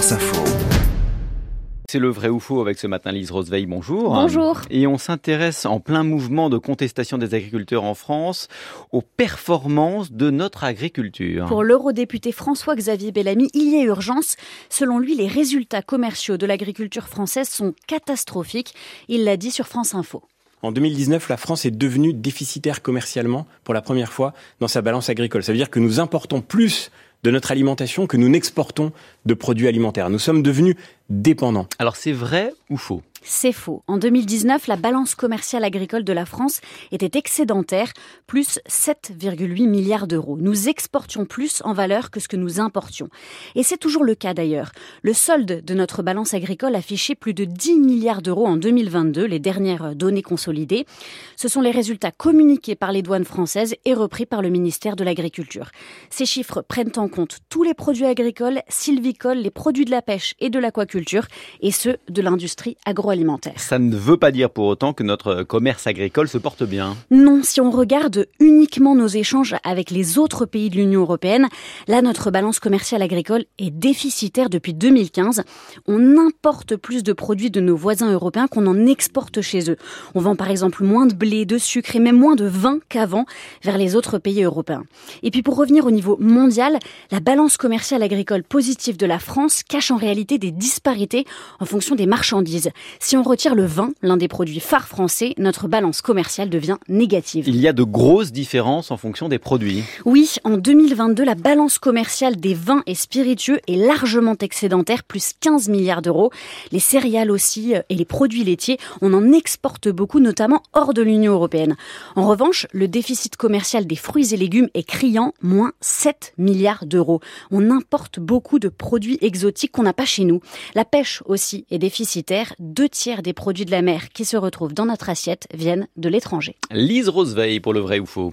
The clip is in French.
France Info. C'est le vrai ou faux avec ce matin Lise Roseveil, bonjour. Bonjour. Et on s'intéresse en plein mouvement de contestation des agriculteurs en France aux performances de notre agriculture. Pour l'eurodéputé François-Xavier Bellamy, il y a urgence. Selon lui, les résultats commerciaux de l'agriculture française sont catastrophiques. Il l'a dit sur France Info. En 2019, la France est devenue déficitaire commercialement pour la première fois dans sa balance agricole. Ça veut dire que nous importons plus de notre alimentation que nous n'exportons de produits alimentaires. Nous sommes devenus dépendants. Alors c'est vrai ou faux? C'est faux. En 2019, la balance commerciale agricole de la France était excédentaire, plus 7,8 milliards d'euros. Nous exportions plus en valeur que ce que nous importions. Et c'est toujours le cas d'ailleurs. Le solde de notre balance agricole affichait plus de 10 milliards d'euros en 2022, les dernières données consolidées. Ce sont les résultats communiqués par les douanes françaises et repris par le ministère de l'Agriculture. Ces chiffres prennent en compte tous les produits agricoles, sylvicoles, les produits de la pêche et de l'aquaculture, et ceux de l'industrie agroalimentaire ça ne veut pas dire pour autant que notre commerce agricole se porte bien. Non, si on regarde uniquement nos échanges avec les autres pays de l'Union européenne, là notre balance commerciale agricole est déficitaire depuis 2015. On importe plus de produits de nos voisins européens qu'on en exporte chez eux. On vend par exemple moins de blé, de sucre et même moins de vin qu'avant vers les autres pays européens. Et puis pour revenir au niveau mondial, la balance commerciale agricole positive de la France cache en réalité des disparités en fonction des marchandises. Si on retire le vin, l'un des produits phares français, notre balance commerciale devient négative. Il y a de grosses différences en fonction des produits. Oui, en 2022, la balance commerciale des vins et spiritueux est largement excédentaire, plus 15 milliards d'euros. Les céréales aussi euh, et les produits laitiers, on en exporte beaucoup, notamment hors de l'Union européenne. En revanche, le déficit commercial des fruits et légumes est criant, moins 7 milliards d'euros. On importe beaucoup de produits exotiques qu'on n'a pas chez nous. La pêche aussi est déficitaire, tiers des produits de la mer qui se retrouvent dans notre assiette viennent de l'étranger. Lise Roseveille pour le vrai ou faux.